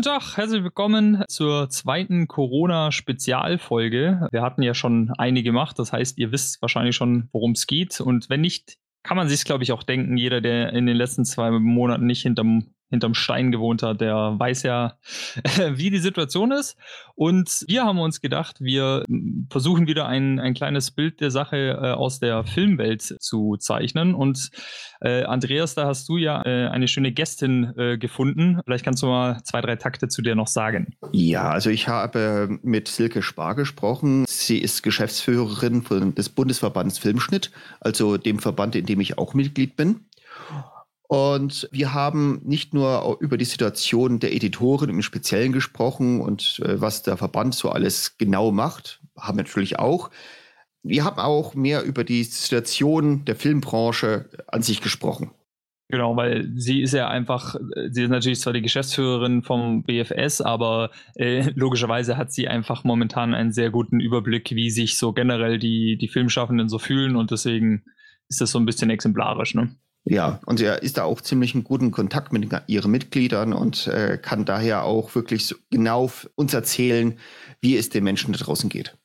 Guten Tag, herzlich willkommen zur zweiten Corona-Spezialfolge. Wir hatten ja schon eine gemacht, das heißt, ihr wisst wahrscheinlich schon, worum es geht. Und wenn nicht, kann man sich, glaube ich, auch denken. Jeder, der in den letzten zwei Monaten nicht hinterm hinterm Stein gewohnt hat, der weiß ja, wie die Situation ist. Und wir haben uns gedacht, wir versuchen wieder ein, ein kleines Bild der Sache äh, aus der Filmwelt zu zeichnen. Und äh, Andreas, da hast du ja äh, eine schöne Gästin äh, gefunden. Vielleicht kannst du mal zwei, drei Takte zu dir noch sagen. Ja, also ich habe mit Silke Spar gesprochen. Sie ist Geschäftsführerin des Bundesverbandes Filmschnitt, also dem Verband, in dem ich auch Mitglied bin. Und wir haben nicht nur über die Situation der Editoren im Speziellen gesprochen und äh, was der Verband so alles genau macht, haben wir natürlich auch. Wir haben auch mehr über die Situation der Filmbranche an sich gesprochen. Genau, weil sie ist ja einfach, sie ist natürlich zwar die Geschäftsführerin vom BFS, aber äh, logischerweise hat sie einfach momentan einen sehr guten Überblick, wie sich so generell die, die Filmschaffenden so fühlen und deswegen ist das so ein bisschen exemplarisch, ne? Ja, und er ist da auch ziemlich in guten Kontakt mit ihren Mitgliedern und äh, kann daher auch wirklich so genau uns erzählen, wie es den Menschen da draußen geht.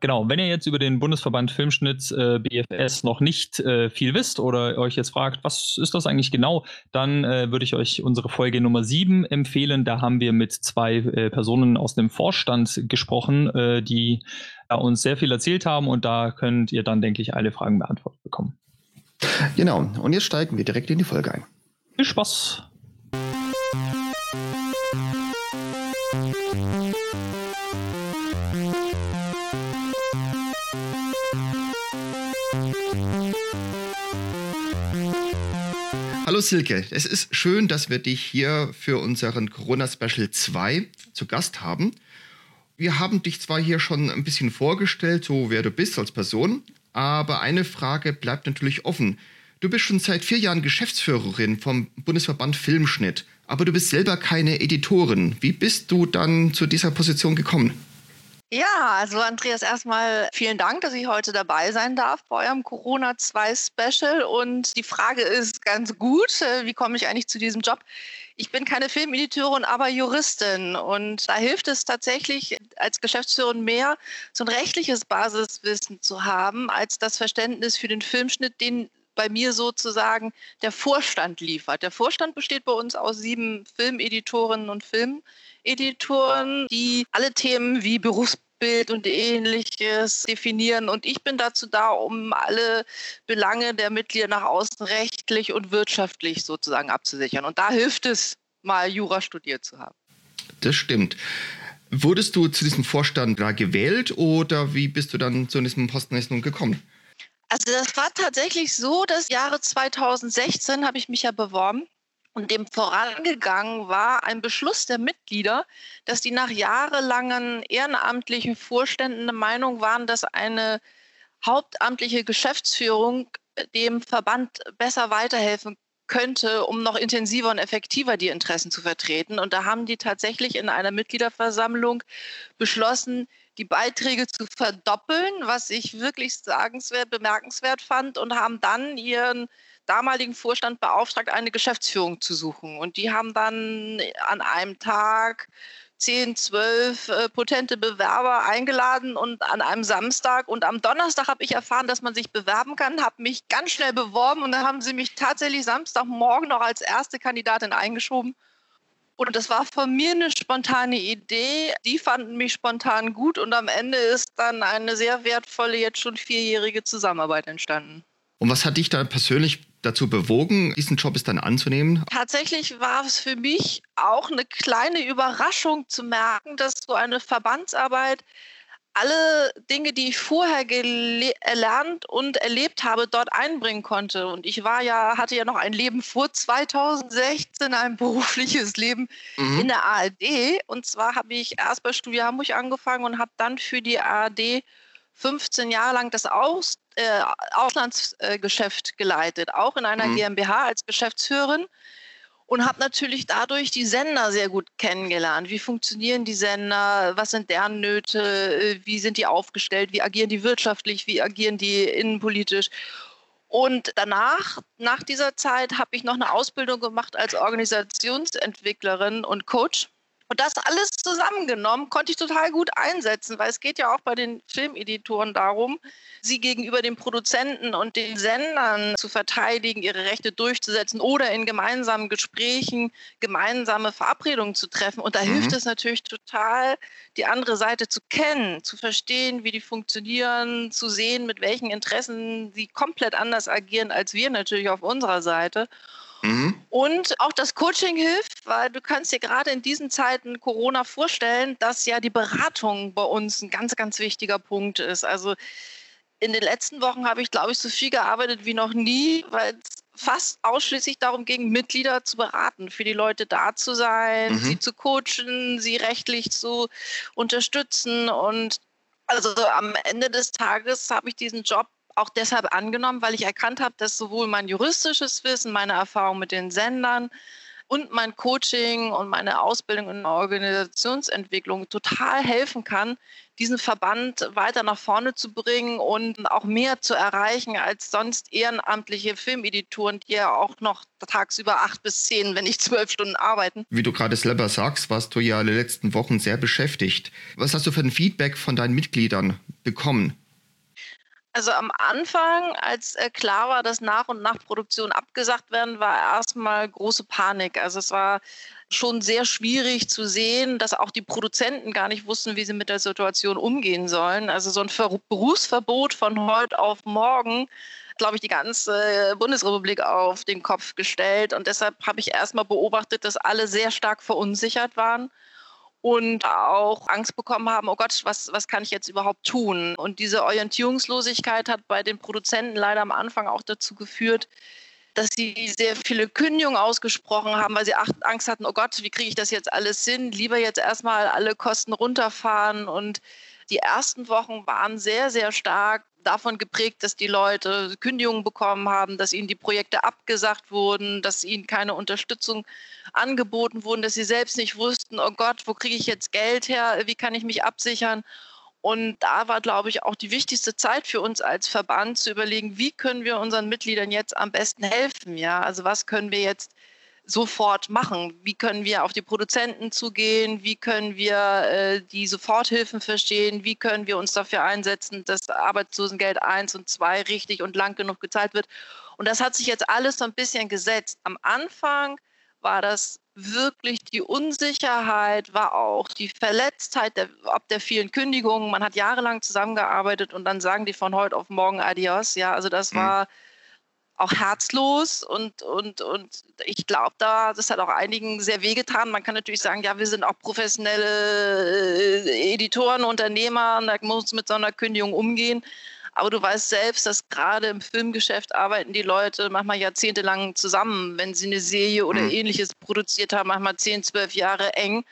Genau, wenn ihr jetzt über den Bundesverband Filmschnitt äh, BFS noch nicht äh, viel wisst oder euch jetzt fragt, was ist das eigentlich genau, dann äh, würde ich euch unsere Folge Nummer 7 empfehlen. Da haben wir mit zwei äh, Personen aus dem Vorstand gesprochen, äh, die uns sehr viel erzählt haben und da könnt ihr dann, denke ich, alle Fragen beantwortet bekommen. Genau, und jetzt steigen wir direkt in die Folge ein. Viel Spaß! Hallo Silke, es ist schön, dass wir dich hier für unseren Corona Special 2 zu Gast haben. Wir haben dich zwar hier schon ein bisschen vorgestellt, so wer du bist als Person, aber eine Frage bleibt natürlich offen. Du bist schon seit vier Jahren Geschäftsführerin vom Bundesverband Filmschnitt, aber du bist selber keine Editorin. Wie bist du dann zu dieser Position gekommen? Ja, also Andreas, erstmal vielen Dank, dass ich heute dabei sein darf bei eurem Corona 2 Special. Und die Frage ist ganz gut, äh, wie komme ich eigentlich zu diesem Job? Ich bin keine Filmeditorin, aber Juristin. Und da hilft es tatsächlich als Geschäftsführerin mehr, so ein rechtliches Basiswissen zu haben, als das Verständnis für den Filmschnitt, den bei mir sozusagen der Vorstand liefert. Der Vorstand besteht bei uns aus sieben Filmeditorinnen und Filmen. Editoren, die alle Themen wie Berufsbild und ähnliches definieren. Und ich bin dazu da, um alle Belange der Mitglieder nach außen rechtlich und wirtschaftlich sozusagen abzusichern. Und da hilft es, mal Jura studiert zu haben. Das stimmt. Wurdest du zu diesem Vorstand da gewählt oder wie bist du dann zu diesem Posten gekommen? Also das war tatsächlich so, dass Jahre 2016 habe ich mich ja beworben und dem vorangegangen war ein Beschluss der Mitglieder, dass die nach jahrelangen ehrenamtlichen Vorständen der Meinung waren, dass eine hauptamtliche Geschäftsführung dem Verband besser weiterhelfen könnte, um noch intensiver und effektiver die Interessen zu vertreten. Und da haben die tatsächlich in einer Mitgliederversammlung beschlossen, die Beiträge zu verdoppeln, was ich wirklich sagenswert, bemerkenswert fand, und haben dann ihren damaligen Vorstand beauftragt, eine Geschäftsführung zu suchen. Und die haben dann an einem Tag zehn, zwölf äh, potente Bewerber eingeladen und an einem Samstag und am Donnerstag habe ich erfahren, dass man sich bewerben kann, habe mich ganz schnell beworben und dann haben sie mich tatsächlich Samstagmorgen noch als erste Kandidatin eingeschoben. Und das war von mir eine spontane Idee. Die fanden mich spontan gut und am Ende ist dann eine sehr wertvolle, jetzt schon vierjährige Zusammenarbeit entstanden. Und was hat dich da persönlich dazu bewogen, diesen Job ist dann anzunehmen? Tatsächlich war es für mich auch eine kleine Überraschung zu merken, dass so eine Verbandsarbeit alle Dinge, die ich vorher erlernt und erlebt habe, dort einbringen konnte. Und ich war ja, hatte ja noch ein Leben vor 2016, ein berufliches Leben mhm. in der ARD. Und zwar habe ich erst bei Studio Hamburg angefangen und habe dann für die ARD 15 Jahre lang das Aus, äh, Auslandsgeschäft geleitet, auch in einer mhm. GmbH als Geschäftsführerin und habe natürlich dadurch die Sender sehr gut kennengelernt. Wie funktionieren die Sender? Was sind deren Nöte? Äh, wie sind die aufgestellt? Wie agieren die wirtschaftlich? Wie agieren die innenpolitisch? Und danach, nach dieser Zeit, habe ich noch eine Ausbildung gemacht als Organisationsentwicklerin und Coach und das alles zusammengenommen konnte ich total gut einsetzen, weil es geht ja auch bei den Filmeditoren darum, sie gegenüber den Produzenten und den Sendern zu verteidigen, ihre Rechte durchzusetzen oder in gemeinsamen Gesprächen gemeinsame Verabredungen zu treffen. Und da mhm. hilft es natürlich total, die andere Seite zu kennen, zu verstehen, wie die funktionieren, zu sehen, mit welchen Interessen sie komplett anders agieren als wir natürlich auf unserer Seite. Mhm. Und auch das Coaching hilft, weil du kannst dir gerade in diesen Zeiten Corona vorstellen, dass ja die Beratung bei uns ein ganz, ganz wichtiger Punkt ist. Also in den letzten Wochen habe ich, glaube ich, so viel gearbeitet wie noch nie, weil es fast ausschließlich darum ging, Mitglieder zu beraten, für die Leute da zu sein, mhm. sie zu coachen, sie rechtlich zu unterstützen. Und also am Ende des Tages habe ich diesen Job auch deshalb angenommen, weil ich erkannt habe, dass sowohl mein juristisches Wissen, meine Erfahrung mit den Sendern und mein Coaching und meine Ausbildung in Organisationsentwicklung total helfen kann, diesen Verband weiter nach vorne zu bringen und auch mehr zu erreichen als sonst ehrenamtliche Filmeditoren, die ja auch noch tagsüber acht bis zehn, wenn nicht zwölf Stunden arbeiten. Wie du gerade selber sagst, warst du ja in den letzten Wochen sehr beschäftigt. Was hast du für ein Feedback von deinen Mitgliedern bekommen? Also am Anfang, als äh, klar war, dass nach und nach Produktionen abgesagt werden, war erstmal große Panik. Also es war schon sehr schwierig zu sehen, dass auch die Produzenten gar nicht wussten, wie sie mit der Situation umgehen sollen. Also so ein Ver Berufsverbot von heute auf morgen, glaube ich, die ganze Bundesrepublik auf den Kopf gestellt. Und deshalb habe ich erstmal beobachtet, dass alle sehr stark verunsichert waren und auch Angst bekommen haben, oh Gott, was, was kann ich jetzt überhaupt tun? Und diese Orientierungslosigkeit hat bei den Produzenten leider am Anfang auch dazu geführt, dass sie sehr viele Kündigungen ausgesprochen haben, weil sie Angst hatten, oh Gott, wie kriege ich das jetzt alles hin? Lieber jetzt erstmal alle Kosten runterfahren. Und die ersten Wochen waren sehr, sehr stark davon geprägt, dass die Leute Kündigungen bekommen haben, dass ihnen die Projekte abgesagt wurden, dass ihnen keine Unterstützung angeboten wurden, dass sie selbst nicht wussten, oh Gott, wo kriege ich jetzt Geld her, wie kann ich mich absichern. Und da war, glaube ich, auch die wichtigste Zeit für uns als Verband zu überlegen, wie können wir unseren Mitgliedern jetzt am besten helfen. Ja, also was können wir jetzt sofort machen? Wie können wir auf die Produzenten zugehen? Wie können wir äh, die Soforthilfen verstehen? Wie können wir uns dafür einsetzen, dass Arbeitslosengeld 1 und 2 richtig und lang genug gezahlt wird? Und das hat sich jetzt alles so ein bisschen gesetzt. Am Anfang war das wirklich die Unsicherheit, war auch die Verletztheit der, ob der vielen Kündigungen. Man hat jahrelang zusammengearbeitet und dann sagen die von heute auf morgen Adios. Ja, also das mhm. Auch herzlos und, und, und ich glaube, da, das hat auch einigen sehr wehgetan. Man kann natürlich sagen, ja, wir sind auch professionelle äh, Editoren, Unternehmer und da muss mit so einer Kündigung umgehen. Aber du weißt selbst, dass gerade im Filmgeschäft arbeiten die Leute manchmal jahrzehntelang zusammen, wenn sie eine Serie oder mhm. ähnliches produziert haben, manchmal zehn, zwölf Jahre eng.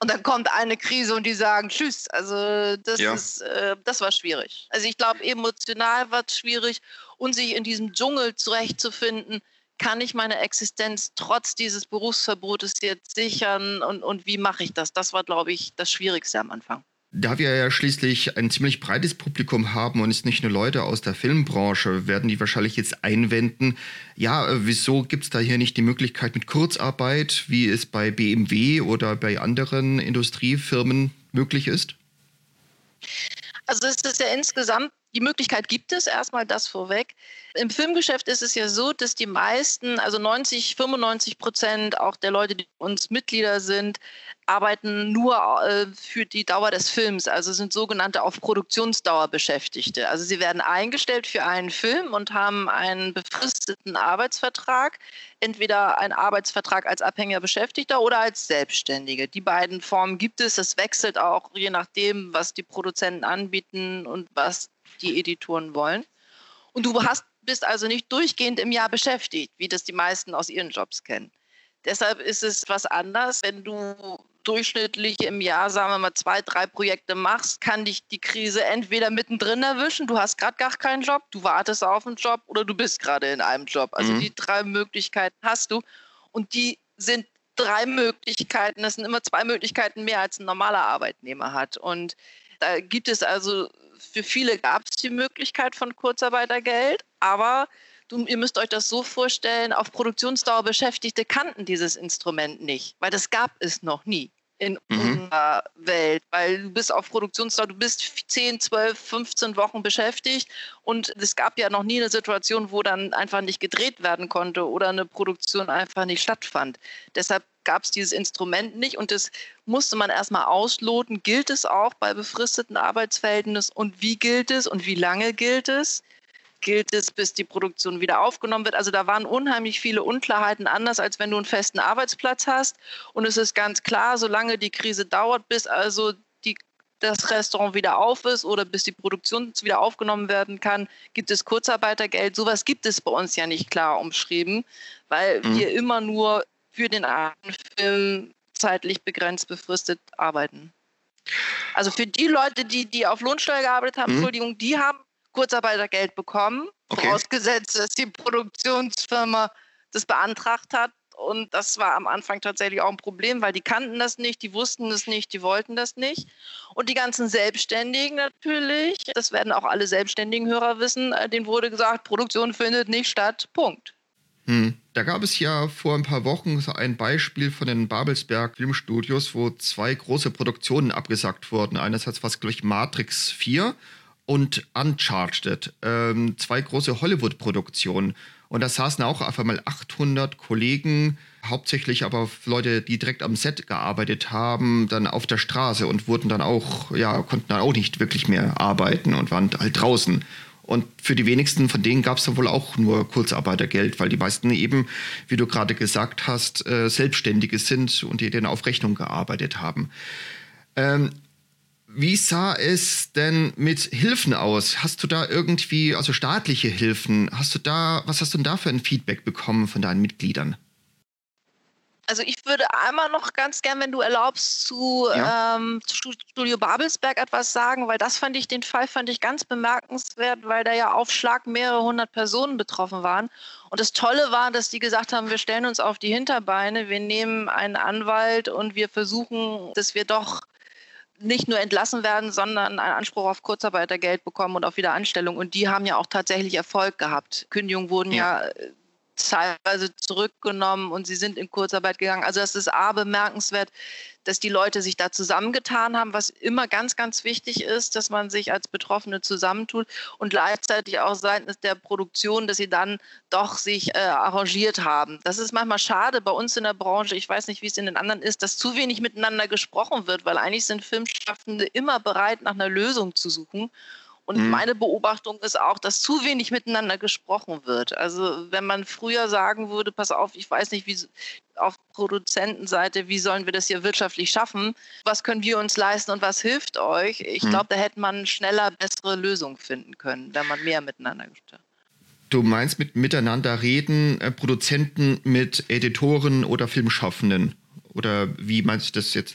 Und dann kommt eine Krise und die sagen Tschüss. Also das ja. ist, äh, das war schwierig. Also ich glaube, emotional war es schwierig und sich in diesem Dschungel zurechtzufinden, kann ich meine Existenz trotz dieses Berufsverbotes jetzt sichern und, und wie mache ich das? Das war, glaube ich, das Schwierigste am Anfang. Da wir ja schließlich ein ziemlich breites Publikum haben und es nicht nur Leute aus der Filmbranche, werden die wahrscheinlich jetzt einwenden, ja, äh, wieso gibt es da hier nicht die Möglichkeit mit Kurzarbeit, wie es bei BMW oder bei anderen Industriefirmen möglich ist? Also es ist ja insgesamt die Möglichkeit gibt es, erstmal das vorweg. Im Filmgeschäft ist es ja so, dass die meisten, also 90, 95 Prozent auch der Leute, die uns Mitglieder sind, arbeiten nur äh, für die Dauer des Films, also sind sogenannte auf Produktionsdauer Beschäftigte. Also sie werden eingestellt für einen Film und haben einen befristeten Arbeitsvertrag, entweder ein Arbeitsvertrag als abhängiger Beschäftigter oder als Selbstständige. Die beiden Formen gibt es. Das wechselt auch je nachdem, was die Produzenten anbieten und was die Editoren wollen. Und du hast, bist also nicht durchgehend im Jahr beschäftigt, wie das die meisten aus ihren Jobs kennen. Deshalb ist es was anders, wenn du durchschnittlich im Jahr, sagen wir mal, zwei, drei Projekte machst, kann dich die Krise entweder mittendrin erwischen, du hast gerade gar keinen Job, du wartest auf einen Job oder du bist gerade in einem Job. Also mhm. die drei Möglichkeiten hast du und die sind drei Möglichkeiten, das sind immer zwei Möglichkeiten mehr, als ein normaler Arbeitnehmer hat. Und da gibt es also für viele gab es die Möglichkeit von Kurzarbeitergeld, aber Du, ihr müsst euch das so vorstellen, auf Produktionsdauer Beschäftigte kannten dieses Instrument nicht, weil das gab es noch nie in mhm. unserer Welt, weil du bist auf Produktionsdauer, du bist 10, 12, 15 Wochen beschäftigt und es gab ja noch nie eine Situation, wo dann einfach nicht gedreht werden konnte oder eine Produktion einfach nicht stattfand. Deshalb gab es dieses Instrument nicht und das musste man erstmal ausloten. Gilt es auch bei befristeten Arbeitsverhältnissen und wie gilt es und wie lange gilt es? gilt es, bis die Produktion wieder aufgenommen wird. Also da waren unheimlich viele Unklarheiten, anders als wenn du einen festen Arbeitsplatz hast. Und es ist ganz klar, solange die Krise dauert, bis also die, das Restaurant wieder auf ist oder bis die Produktion wieder aufgenommen werden kann, gibt es Kurzarbeitergeld. Sowas gibt es bei uns ja nicht klar umschrieben, weil mhm. wir immer nur für den einen Film zeitlich begrenzt befristet arbeiten. Also für die Leute, die, die auf Lohnsteuer gearbeitet haben, mhm. Entschuldigung, die haben Kurzarbeitergeld bekommen, okay. vorausgesetzt, dass die Produktionsfirma das beantragt hat. Und das war am Anfang tatsächlich auch ein Problem, weil die kannten das nicht, die wussten das nicht, die wollten das nicht. Und die ganzen Selbstständigen natürlich, das werden auch alle selbstständigen Hörer wissen, äh, denen wurde gesagt, Produktion findet nicht statt. Punkt. Hm. Da gab es ja vor ein paar Wochen ein Beispiel von den Babelsberg Filmstudios, wo zwei große Produktionen abgesagt wurden. Einerseits war es, glaube ich, Matrix 4 und Uncharted, ähm, zwei große Hollywood-Produktionen. Und da saßen auch auf einmal 800 Kollegen, hauptsächlich aber Leute, die direkt am Set gearbeitet haben, dann auf der Straße und wurden dann auch, ja, konnten dann auch nicht wirklich mehr arbeiten und waren halt draußen. Und für die wenigsten von denen gab es dann wohl auch nur Kurzarbeitergeld, weil die meisten eben, wie du gerade gesagt hast, äh, Selbstständige sind und die dann auf Rechnung gearbeitet haben. Ähm, wie sah es denn mit Hilfen aus? Hast du da irgendwie, also staatliche Hilfen, hast du da, was hast du denn da für ein Feedback bekommen von deinen Mitgliedern? Also ich würde einmal noch ganz gern, wenn du erlaubst, zu, ja. ähm, zu Studio Babelsberg etwas sagen, weil das fand ich, den Fall fand ich ganz bemerkenswert, weil da ja auf Schlag mehrere hundert Personen betroffen waren. Und das Tolle war, dass die gesagt haben, wir stellen uns auf die Hinterbeine, wir nehmen einen Anwalt und wir versuchen, dass wir doch nicht nur entlassen werden, sondern einen Anspruch auf Kurzarbeitergeld bekommen und auf Wiederanstellung. Und die haben ja auch tatsächlich Erfolg gehabt. Kündigungen wurden ja, ja teilweise zurückgenommen und sie sind in Kurzarbeit gegangen. Also das ist A bemerkenswert, dass die Leute sich da zusammengetan haben, was immer ganz, ganz wichtig ist, dass man sich als Betroffene zusammentut und gleichzeitig auch seitens der Produktion, dass sie dann doch sich äh, arrangiert haben. Das ist manchmal schade bei uns in der Branche. Ich weiß nicht, wie es in den anderen ist, dass zu wenig miteinander gesprochen wird, weil eigentlich sind Filmschaffende immer bereit, nach einer Lösung zu suchen. Und mhm. meine Beobachtung ist auch, dass zu wenig miteinander gesprochen wird. Also wenn man früher sagen würde, pass auf, ich weiß nicht, wie auf Produzentenseite, wie sollen wir das hier wirtschaftlich schaffen? Was können wir uns leisten und was hilft euch? Ich mhm. glaube, da hätte man schneller bessere Lösungen finden können, wenn man mehr miteinander gesprochen Du meinst mit miteinander reden, äh, Produzenten mit Editoren oder Filmschaffenden? Oder wie meinst du das jetzt?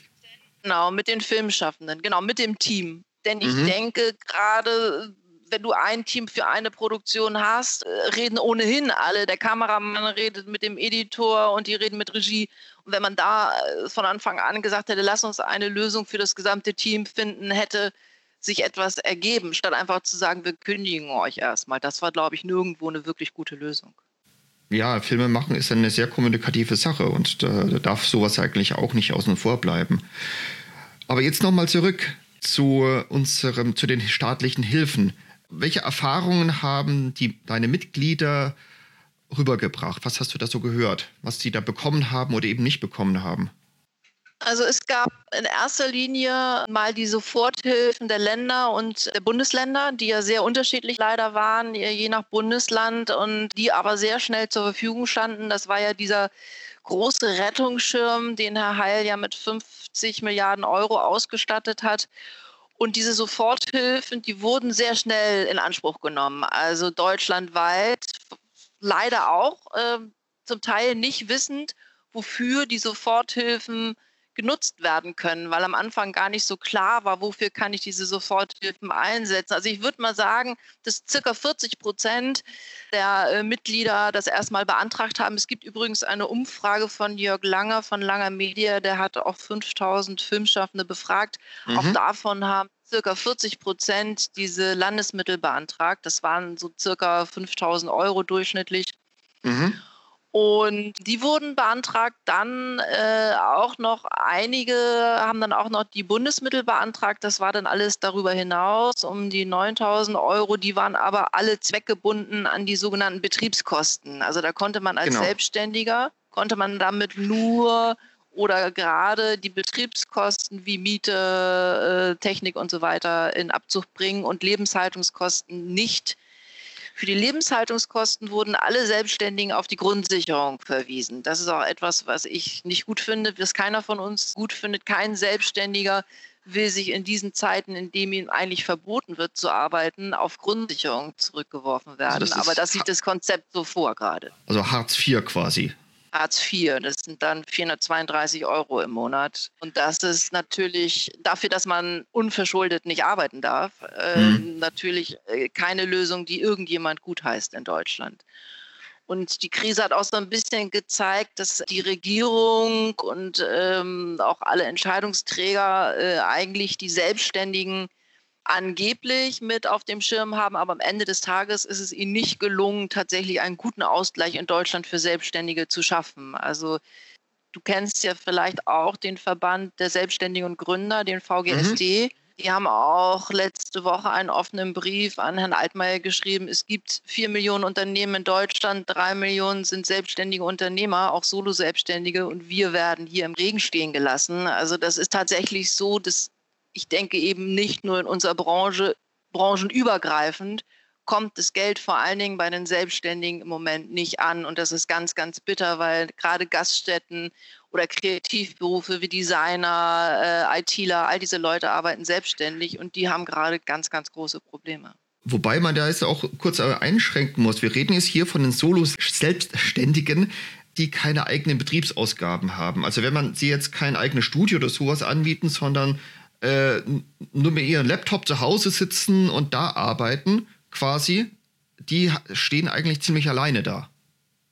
Genau, mit den Filmschaffenden, genau, mit dem Team. Denn ich mhm. denke, gerade wenn du ein Team für eine Produktion hast, äh, reden ohnehin alle. Der Kameramann redet mit dem Editor und die reden mit Regie. Und wenn man da äh, von Anfang an gesagt hätte, lass uns eine Lösung für das gesamte Team finden, hätte sich etwas ergeben, statt einfach zu sagen, wir kündigen euch erstmal. Das war, glaube ich, nirgendwo eine wirklich gute Lösung. Ja, Filme machen ist eine sehr kommunikative Sache und da, da darf sowas eigentlich auch nicht außen vor bleiben. Aber jetzt nochmal zurück zu unserem, zu den staatlichen Hilfen. Welche Erfahrungen haben die, deine Mitglieder rübergebracht? Was hast du da so gehört? Was sie da bekommen haben oder eben nicht bekommen haben? Also es gab in erster Linie mal die Soforthilfen der Länder und der Bundesländer, die ja sehr unterschiedlich leider waren, je nach Bundesland und die aber sehr schnell zur Verfügung standen. Das war ja dieser große Rettungsschirm, den Herr Heil ja mit 50 Milliarden Euro ausgestattet hat. Und diese Soforthilfen, die wurden sehr schnell in Anspruch genommen. Also deutschlandweit, leider auch, äh, zum Teil nicht wissend, wofür die Soforthilfen genutzt werden können, weil am Anfang gar nicht so klar war, wofür kann ich diese Soforthilfen einsetzen. Also ich würde mal sagen, dass circa 40 Prozent der äh, Mitglieder das erstmal beantragt haben. Es gibt übrigens eine Umfrage von Jörg Langer von Langer Media, der hat auch 5000 Filmschaffende befragt. Mhm. Auch davon haben circa 40 Prozent diese Landesmittel beantragt. Das waren so circa 5000 Euro durchschnittlich. Mhm. Und die wurden beantragt. Dann äh, auch noch einige haben dann auch noch die Bundesmittel beantragt. Das war dann alles darüber hinaus um die 9000 Euro. Die waren aber alle zweckgebunden an die sogenannten Betriebskosten. Also da konnte man als genau. Selbstständiger, konnte man damit nur oder gerade die Betriebskosten wie Miete, äh, Technik und so weiter in Abzug bringen und Lebenshaltungskosten nicht für die Lebenshaltungskosten wurden alle Selbstständigen auf die Grundsicherung verwiesen. Das ist auch etwas, was ich nicht gut finde, was keiner von uns gut findet. Kein Selbstständiger will sich in diesen Zeiten, in denen ihm eigentlich verboten wird zu arbeiten, auf Grundsicherung zurückgeworfen werden. Also das Aber das sieht das Konzept so vor gerade. Also Hartz IV quasi. Hartz IV. Das sind dann 432 Euro im Monat. Und das ist natürlich dafür, dass man unverschuldet nicht arbeiten darf, äh, mhm. natürlich äh, keine Lösung, die irgendjemand gut heißt in Deutschland. Und die Krise hat auch so ein bisschen gezeigt, dass die Regierung und ähm, auch alle Entscheidungsträger äh, eigentlich die Selbstständigen angeblich mit auf dem Schirm haben, aber am Ende des Tages ist es ihnen nicht gelungen, tatsächlich einen guten Ausgleich in Deutschland für Selbstständige zu schaffen. Also du kennst ja vielleicht auch den Verband der Selbstständigen und Gründer, den VGSD. Mhm. Die haben auch letzte Woche einen offenen Brief an Herrn Altmaier geschrieben. Es gibt vier Millionen Unternehmen in Deutschland, drei Millionen sind selbstständige Unternehmer, auch Solo-Selbstständige und wir werden hier im Regen stehen gelassen. Also das ist tatsächlich so, dass ich denke eben nicht nur in unserer Branche, branchenübergreifend, kommt das Geld vor allen Dingen bei den Selbstständigen im Moment nicht an. Und das ist ganz, ganz bitter, weil gerade Gaststätten oder Kreativberufe wie Designer, äh, ITler, all diese Leute arbeiten selbstständig und die haben gerade ganz, ganz große Probleme. Wobei man da jetzt auch kurz einschränken muss. Wir reden jetzt hier von den Solos-Selbstständigen, die keine eigenen Betriebsausgaben haben. Also wenn man sie jetzt kein eigenes Studio oder sowas anbieten, sondern äh, nur mit ihrem Laptop zu Hause sitzen und da arbeiten, quasi, die stehen eigentlich ziemlich alleine da.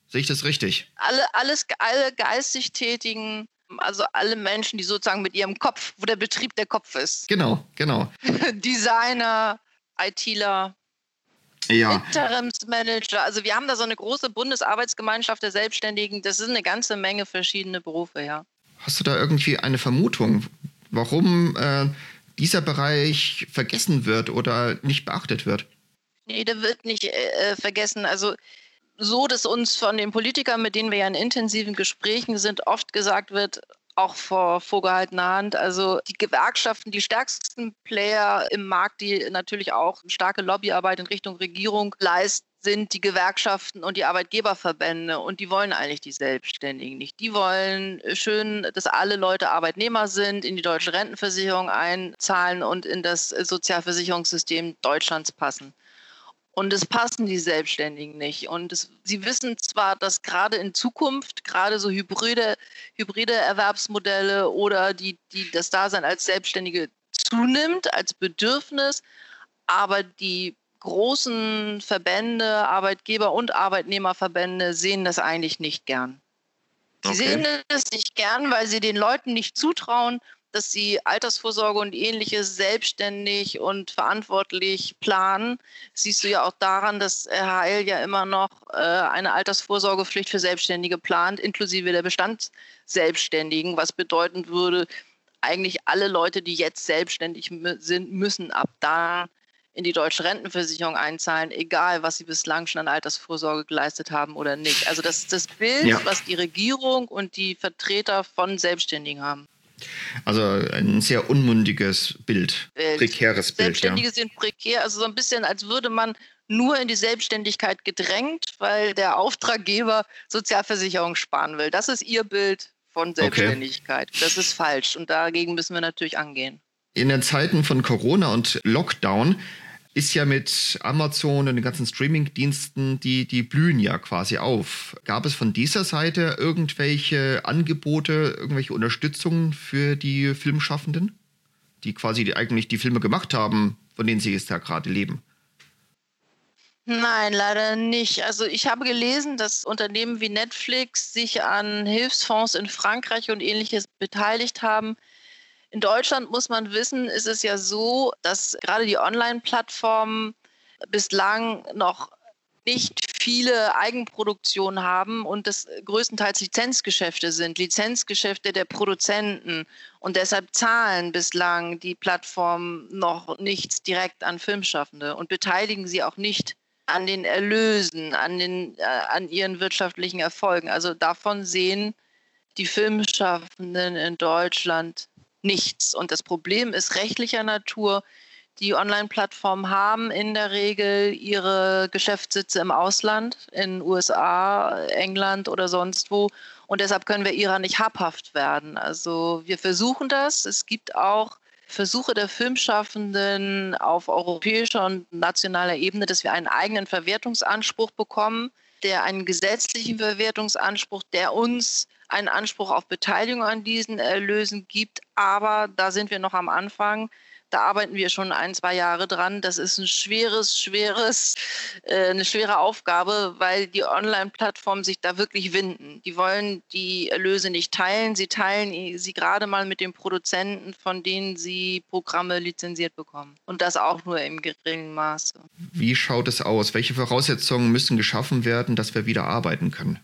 Sehe ich das richtig? Alle, alles, alle geistig Tätigen, also alle Menschen, die sozusagen mit ihrem Kopf, wo der Betrieb der Kopf ist. Genau, genau. Designer, ITler, ja. Interimsmanager. Also wir haben da so eine große Bundesarbeitsgemeinschaft der Selbstständigen. Das sind eine ganze Menge verschiedene Berufe, ja. Hast du da irgendwie eine Vermutung, warum äh, dieser Bereich vergessen wird oder nicht beachtet wird. Nee, der wird nicht äh, vergessen. Also so, dass uns von den Politikern, mit denen wir ja in intensiven Gesprächen sind, oft gesagt wird, auch vor vorgehaltener Hand. Also die Gewerkschaften, die stärksten Player im Markt, die natürlich auch starke Lobbyarbeit in Richtung Regierung leisten, sind die Gewerkschaften und die Arbeitgeberverbände und die wollen eigentlich die Selbstständigen nicht. Die wollen schön, dass alle Leute Arbeitnehmer sind, in die deutsche Rentenversicherung einzahlen und in das Sozialversicherungssystem Deutschlands passen. Und es passen die Selbstständigen nicht. Und es, sie wissen zwar, dass gerade in Zukunft, gerade so hybride, hybride Erwerbsmodelle oder die, die, das Dasein als Selbstständige zunimmt, als Bedürfnis, aber die großen Verbände, Arbeitgeber- und Arbeitnehmerverbände sehen das eigentlich nicht gern. Sie okay. sehen das nicht gern, weil sie den Leuten nicht zutrauen, dass sie Altersvorsorge und ähnliches selbstständig und verantwortlich planen. siehst du ja auch daran, dass Herr Heil ja immer noch äh, eine Altersvorsorgepflicht für Selbstständige plant, inklusive der Bestandsselbstständigen, was bedeuten würde, eigentlich alle Leute, die jetzt selbstständig sind, müssen ab da in die deutsche Rentenversicherung einzahlen, egal was sie bislang schon an Altersvorsorge geleistet haben oder nicht. Also das ist das Bild, ja. was die Regierung und die Vertreter von Selbstständigen haben. Also ein sehr unmundiges Bild, Bild. prekäres Bild. Selbstständige ja. sind prekär, also so ein bisschen, als würde man nur in die Selbstständigkeit gedrängt, weil der Auftraggeber Sozialversicherung sparen will. Das ist ihr Bild von Selbstständigkeit. Okay. Das ist falsch und dagegen müssen wir natürlich angehen. In den Zeiten von Corona und Lockdown ist ja mit Amazon und den ganzen Streaming-Diensten, die, die blühen ja quasi auf. Gab es von dieser Seite irgendwelche Angebote, irgendwelche Unterstützungen für die Filmschaffenden, die quasi die, eigentlich die Filme gemacht haben, von denen sie jetzt da gerade leben? Nein, leider nicht. Also ich habe gelesen, dass Unternehmen wie Netflix sich an Hilfsfonds in Frankreich und ähnliches beteiligt haben In Deutschland muss man wissen, ist es ja so, dass gerade die Online-Plattformen bislang noch nicht viele Eigenproduktionen haben und das größtenteils Lizenzgeschäfte sind, Lizenzgeschäfte der Produzenten. Und deshalb zahlen bislang die Plattformen noch nichts direkt an Filmschaffende und beteiligen sie auch nicht an den Erlösen, an, den, äh, an ihren wirtschaftlichen Erfolgen. Also davon sehen die Filmschaffenden in Deutschland nichts. Und das Problem ist rechtlicher Natur. Die Online-Plattformen haben in der Regel ihre Geschäftssitze im Ausland, in USA, England oder sonst wo. Und deshalb können wir ihrer nicht habhaft werden. Also wir versuchen das. Es gibt auch Versuche der Filmschaffenden auf europäischer und nationaler Ebene, dass wir einen eigenen Verwertungsanspruch bekommen, der einen gesetzlichen Verwertungsanspruch, der uns einen Anspruch auf Beteiligung an diesen Erlösen gibt. Aber da sind wir noch am Anfang. Da arbeiten wir schon ein, zwei Jahre dran. Das ist ein schweres, schweres, äh, eine schwere Aufgabe, weil die Online-Plattformen sich da wirklich winden. Die wollen die Erlöse nicht teilen. Sie teilen sie gerade mal mit den Produzenten, von denen sie Programme lizenziert bekommen. Und das auch nur im geringen Maße. Wie schaut es aus? Welche Voraussetzungen müssen geschaffen werden, dass wir wieder arbeiten können?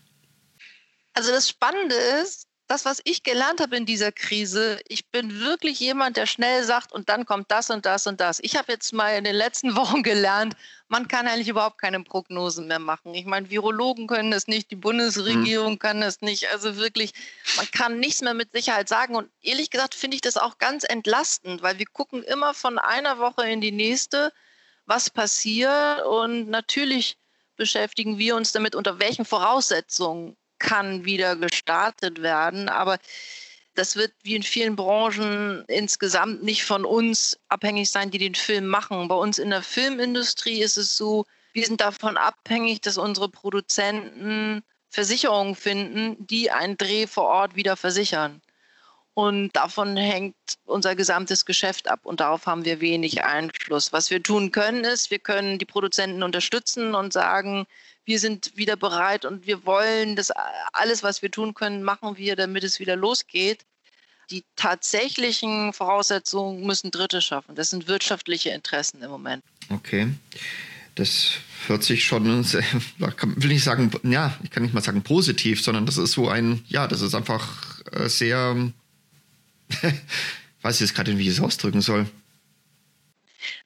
Also das Spannende ist, das, was ich gelernt habe in dieser Krise, ich bin wirklich jemand, der schnell sagt, und dann kommt das und das und das. Ich habe jetzt mal in den letzten Wochen gelernt, man kann eigentlich überhaupt keine Prognosen mehr machen. Ich meine, Virologen können das nicht, die Bundesregierung mhm. kann das nicht. Also wirklich, man kann nichts mehr mit Sicherheit sagen. Und ehrlich gesagt finde ich das auch ganz entlastend, weil wir gucken immer von einer Woche in die nächste, was passiert. Und natürlich beschäftigen wir uns damit, unter welchen Voraussetzungen kann wieder gestartet werden. Aber das wird wie in vielen Branchen insgesamt nicht von uns abhängig sein, die den Film machen. Bei uns in der Filmindustrie ist es so, wir sind davon abhängig, dass unsere Produzenten Versicherungen finden, die einen Dreh vor Ort wieder versichern. Und davon hängt unser gesamtes Geschäft ab und darauf haben wir wenig Einfluss. Was wir tun können, ist, wir können die Produzenten unterstützen und sagen, wir sind wieder bereit und wir wollen das alles, was wir tun können, machen wir, damit es wieder losgeht. Die tatsächlichen Voraussetzungen müssen Dritte schaffen. Das sind wirtschaftliche Interessen im Moment. Okay. Das hört sich schon, sehr, will ich sagen, ja, ich kann nicht mal sagen positiv, sondern das ist so ein, ja, das ist einfach äh, sehr, weiß ich jetzt gerade nicht, wie ich es ausdrücken soll.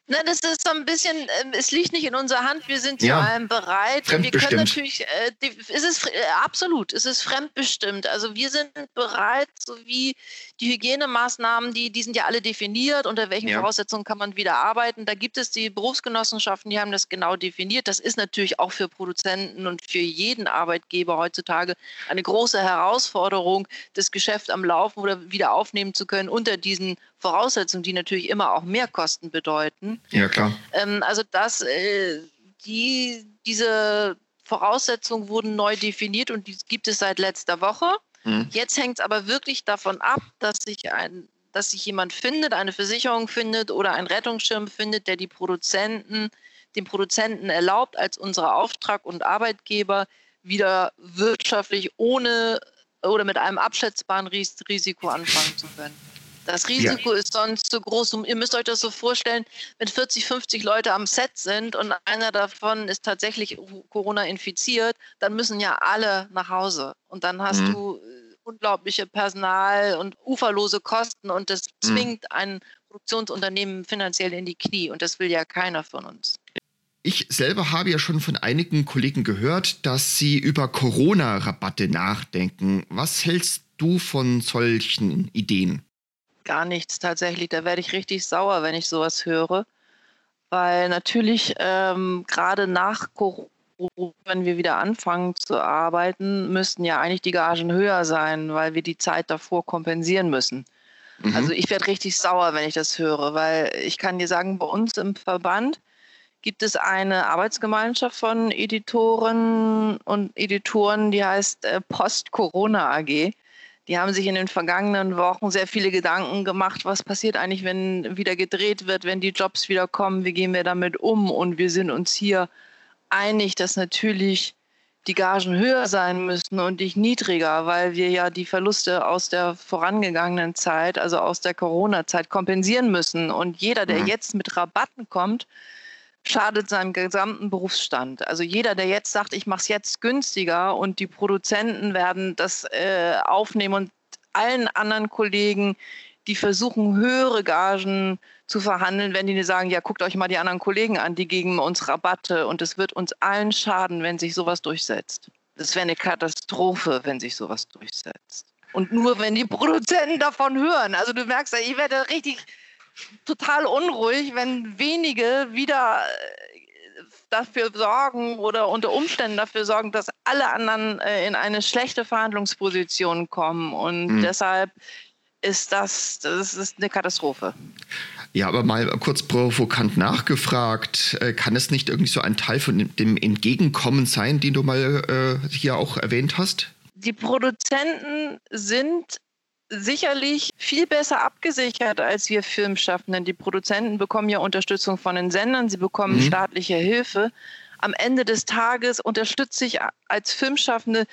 Na, das ist so ein bisschen, äh, es liegt nicht in unserer Hand, wir sind zu ja. allem bereit. Wir können natürlich, äh, die, es ist äh, absolut, es ist fremdbestimmt. Also wir sind bereit, so wie die Hygienemaßnahmen, die, die sind ja alle definiert, unter welchen ja. Voraussetzungen kann man wieder arbeiten. Da gibt es die Berufsgenossenschaften, die haben das genau definiert. Das ist natürlich auch für Produzenten und für jeden Arbeitgeber heutzutage eine große Herausforderung, das Geschäft am Laufen oder wieder aufnehmen zu können unter diesen Voraussetzungen, die natürlich immer auch Mehrkosten bedeuten. Ja, klar. Ähm, also das, äh, die, diese Voraussetzungen wurden neu definiert und die gibt es seit letzter Woche. Mhm. Jetzt hängt es aber wirklich davon ab, dass sich ein dass sich jemand findet, eine Versicherung findet oder ein Rettungsschirm findet, der die Produzenten, den Produzenten erlaubt, als unsere Auftrag- und Arbeitgeber wieder wirtschaftlich ohne oder mit einem abschätzbaren Risiko anfangen zu können. Das Risiko ja. ist sonst zu groß. Und ihr müsst euch das so vorstellen, wenn 40, 50 Leute am Set sind und einer davon ist tatsächlich Corona infiziert, dann müssen ja alle nach Hause. Und dann hast mhm. du äh, unglaubliche Personal- und uferlose Kosten und das mhm. zwingt ein Produktionsunternehmen finanziell in die Knie. Und das will ja keiner von uns. Ich selber habe ja schon von einigen Kollegen gehört, dass sie über Corona-Rabatte nachdenken. Was hältst du von solchen Ideen? Gar nichts tatsächlich. Da werde ich richtig sauer, wenn ich sowas höre. Weil natürlich ähm, gerade nach Corona, wenn wir wieder anfangen zu arbeiten, müssten ja eigentlich die Gagen höher sein, weil wir die Zeit davor kompensieren müssen. Mhm. Also ich werde richtig sauer, wenn ich das höre, weil ich kann dir sagen, bei uns im Verband gibt es eine Arbeitsgemeinschaft von Editoren und Editoren, die heißt äh, Post-Corona AG. Die haben sich in den vergangenen Wochen sehr viele Gedanken gemacht, was passiert eigentlich, wenn wieder gedreht wird, wenn die Jobs wieder kommen, wie gehen wir damit um? Und wir sind uns hier einig, dass natürlich die Gagen höher sein müssen und nicht niedriger, weil wir ja die Verluste aus der vorangegangenen Zeit, also aus der Corona-Zeit, kompensieren müssen. Und jeder, der mhm. jetzt mit Rabatten kommt, schadet seinem gesamten Berufsstand. Also jeder, der jetzt sagt, ich mache es jetzt günstiger und die Produzenten werden das äh, aufnehmen und allen anderen Kollegen, die versuchen, höhere Gagen zu verhandeln, wenn die sagen, ja, guckt euch mal die anderen Kollegen an, die geben uns Rabatte und es wird uns allen schaden, wenn sich sowas durchsetzt. Das wäre eine Katastrophe, wenn sich sowas durchsetzt. Und nur wenn die Produzenten davon hören. Also du merkst ja, ich werde richtig total unruhig, wenn wenige wieder äh, dafür sorgen oder unter Umständen dafür sorgen, dass alle anderen äh, in eine schlechte Verhandlungsposition kommen. Und mhm. deshalb ist das, das ist eine Katastrophe. Ja, aber mal kurz provokant nachgefragt, äh, kann es nicht irgendwie so ein Teil von dem Entgegenkommen sein, den du mal äh, hier auch erwähnt hast? Die Produzenten sind sicherlich viel besser abgesichert als wir Filmschaffenden. Die Produzenten bekommen ja Unterstützung von den Sendern, sie bekommen mhm. staatliche Hilfe. Am Ende des Tages unterstütze ich als Filmschaffende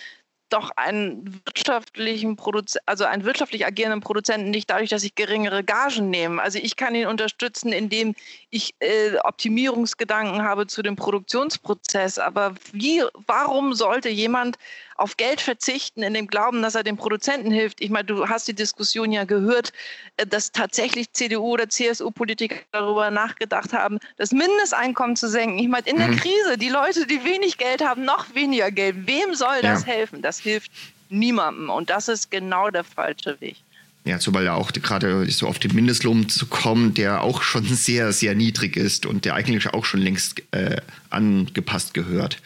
doch einen wirtschaftlichen Produz also einen wirtschaftlich agierenden Produzenten nicht dadurch, dass ich geringere Gagen nehme. Also ich kann ihn unterstützen, indem ich äh, Optimierungsgedanken habe zu dem Produktionsprozess. Aber wie, warum sollte jemand auf Geld verzichten in dem Glauben, dass er dem Produzenten hilft? Ich meine, du hast die Diskussion ja gehört, äh, dass tatsächlich CDU oder CSU-Politiker darüber nachgedacht haben, das Mindesteinkommen zu senken. Ich meine, in der mhm. Krise, die Leute, die wenig Geld haben, noch weniger Geld. Wem soll das ja. helfen? Das hilft niemandem. Und das ist genau der falsche Weg. Ja, zumal ja auch gerade so auf den Mindestlohn zu kommen, der auch schon sehr, sehr niedrig ist und der eigentlich auch schon längst äh, angepasst gehört.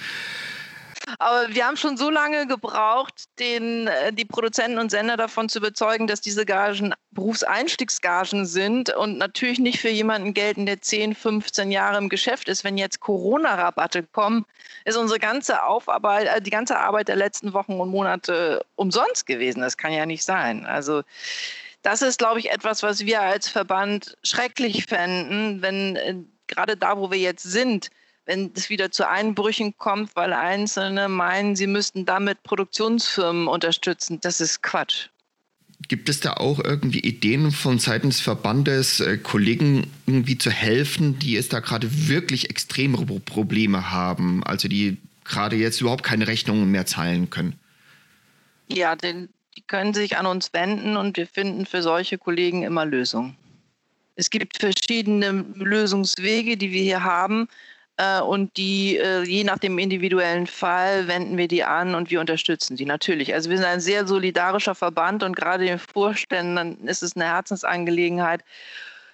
Aber wir haben schon so lange gebraucht, den, äh, die Produzenten und Sender davon zu überzeugen, dass diese Gagen Berufseinstiegsgagen sind und natürlich nicht für jemanden gelten, der 10, 15 Jahre im Geschäft ist. Wenn jetzt Corona-Rabatte kommen, ist unsere ganze Aufarbeit, äh, die ganze Arbeit der letzten Wochen und Monate umsonst gewesen. Das kann ja nicht sein. Also das ist, glaube ich, etwas, was wir als Verband schrecklich fänden, wenn äh, gerade da, wo wir jetzt sind, wenn es wieder zu Einbrüchen kommt, weil Einzelne meinen, sie müssten damit Produktionsfirmen unterstützen. Das ist Quatsch. Gibt es da auch irgendwie Ideen von Seiten des Verbandes, äh, Kollegen irgendwie zu helfen, die es da gerade wirklich extremere Probleme haben, also die gerade jetzt überhaupt keine Rechnungen mehr zahlen können? Ja, denn die können sich an uns wenden und wir finden für solche Kollegen immer Lösungen. Es gibt verschiedene Lösungswege, die wir hier haben. Äh, und die, äh, je nach dem individuellen Fall, wenden wir die an und wir unterstützen die natürlich. Also wir sind ein sehr solidarischer Verband und gerade den Vorständen ist es eine Herzensangelegenheit,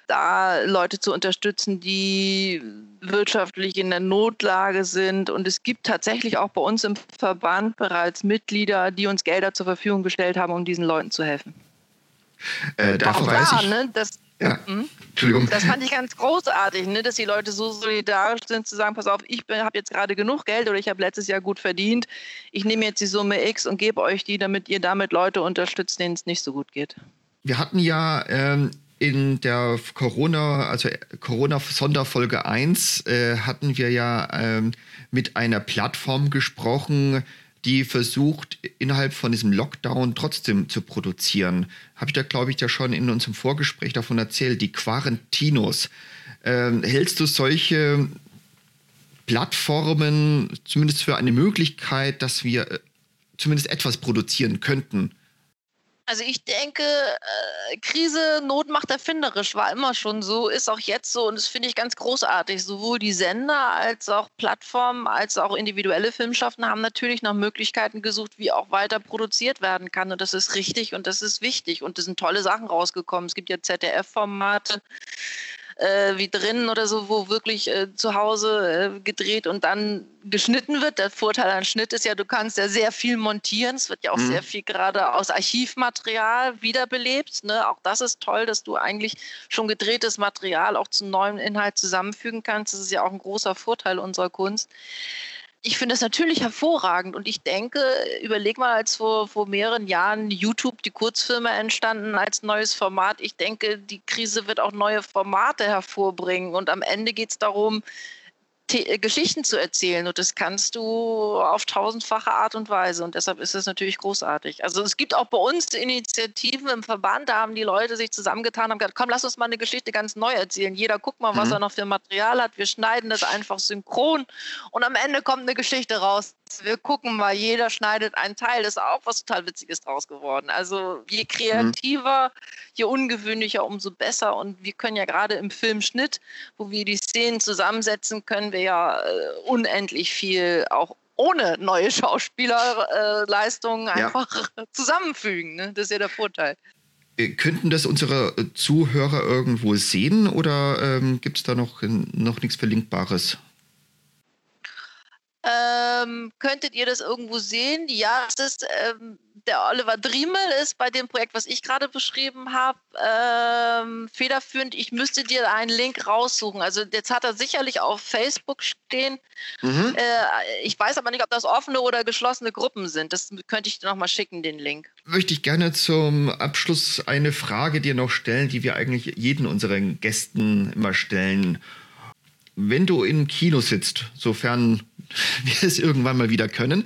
da Leute zu unterstützen, die wirtschaftlich in der Notlage sind. Und es gibt tatsächlich auch bei uns im Verband bereits Mitglieder, die uns Gelder zur Verfügung gestellt haben, um diesen Leuten zu helfen. Äh, davon weiß ich. Ne, das, ja. Hm? Entschuldigung. Das fand ich ganz großartig, ne, dass die Leute so solidarisch sind, zu sagen, pass auf, ich habe jetzt gerade genug Geld oder ich habe letztes Jahr gut verdient. Ich nehme jetzt die Summe X und gebe euch die, damit ihr damit Leute unterstützt, denen es nicht so gut geht. Wir hatten ja ähm, in der Corona, also Corona-Sonderfolge 1, äh, hatten wir ja ähm, mit einer Plattform gesprochen, die versucht, innerhalb von diesem Lockdown trotzdem zu produzieren. Habe ich da, glaube ich, ja schon in unserem Vorgespräch davon erzählt, die Quarantinos. Ähm, hältst du solche Plattformen zumindest für eine Möglichkeit, dass wir äh, zumindest etwas produzieren könnten? Also ich denke, äh, Krise, Not macht erfinderisch, war immer schon so, ist auch jetzt so und das finde ich ganz großartig. Sowohl die Sender als auch Plattformen als auch individuelle Filmschaffende haben natürlich nach Möglichkeiten gesucht, wie auch weiter produziert werden kann und das ist richtig und das ist wichtig und es sind tolle Sachen rausgekommen. Es gibt ja ZDF-Formate, äh, wie drinnen oder so, wo wirklich äh, zu Hause äh, gedreht und dann geschnitten wird. Der Vorteil an Schnitt ist ja, du kannst ja sehr viel montieren. Es wird ja auch mhm. sehr viel gerade aus Archivmaterial wiederbelebt. Ne? Auch das ist toll, dass du eigentlich schon gedrehtes Material auch zum neuen Inhalt zusammenfügen kannst. Das ist ja auch ein großer Vorteil unserer Kunst ich finde es natürlich hervorragend und ich denke, überleg mal, als vor, vor mehreren Jahren YouTube, die Kurzfilme entstanden als neues Format. Ich denke, die Krise wird auch neue Formate hervorbringen und am Ende geht es darum, äh, Geschichten zu erzählen und das kannst du auf tausendfache Art und Weise und deshalb ist es natürlich großartig. Also es gibt auch bei uns Initiativen im Verband, da haben die Leute sich zusammengetan und haben gesagt, komm, lass uns mal eine Geschichte ganz neu erzählen. Jeder guckt mal, was mhm. er noch für Material hat. Wir schneiden das einfach synchron und am Ende kommt eine Geschichte raus. Wir gucken mal, jeder schneidet einen Teil. Das ist auch was total Witziges draus geworden. Also je kreativer, mhm. je ungewöhnlicher, umso besser. Und wir können ja gerade im Filmschnitt, wo wir die Szenen zusammensetzen, können wir ja äh, unendlich viel auch ohne neue Schauspielerleistungen äh, einfach ja. zusammenfügen. Ne? Das ist ja der Vorteil. Äh, könnten das unsere äh, Zuhörer irgendwo sehen oder ähm, gibt es da noch, noch nichts Verlinkbares? Ähm, könntet ihr das irgendwo sehen? Ja, es ist, ähm, der Oliver Driemel ist bei dem Projekt, was ich gerade beschrieben habe, ähm, federführend. Ich müsste dir einen Link raussuchen. Also jetzt hat er sicherlich auf Facebook stehen. Mhm. Äh, ich weiß aber nicht, ob das offene oder geschlossene Gruppen sind. Das könnte ich dir nochmal schicken, den Link. Möchte ich gerne zum Abschluss eine Frage dir noch stellen, die wir eigentlich jeden unseren Gästen immer stellen. Wenn du im Kino sitzt, sofern wir es irgendwann mal wieder können,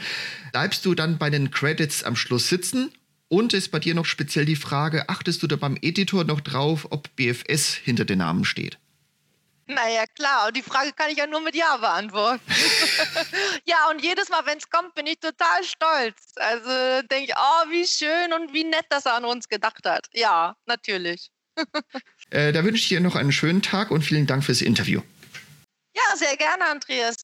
bleibst du dann bei den Credits am Schluss sitzen? Und ist bei dir noch speziell die Frage, achtest du da beim Editor noch drauf, ob BFS hinter den Namen steht? Naja, klar, und die Frage kann ich ja nur mit Ja beantworten. ja, und jedes Mal, wenn es kommt, bin ich total stolz. Also denke ich, oh, wie schön und wie nett, dass er an uns gedacht hat. Ja, natürlich. äh, da wünsche ich dir noch einen schönen Tag und vielen Dank fürs Interview. Ja, sehr gerne, Andreas.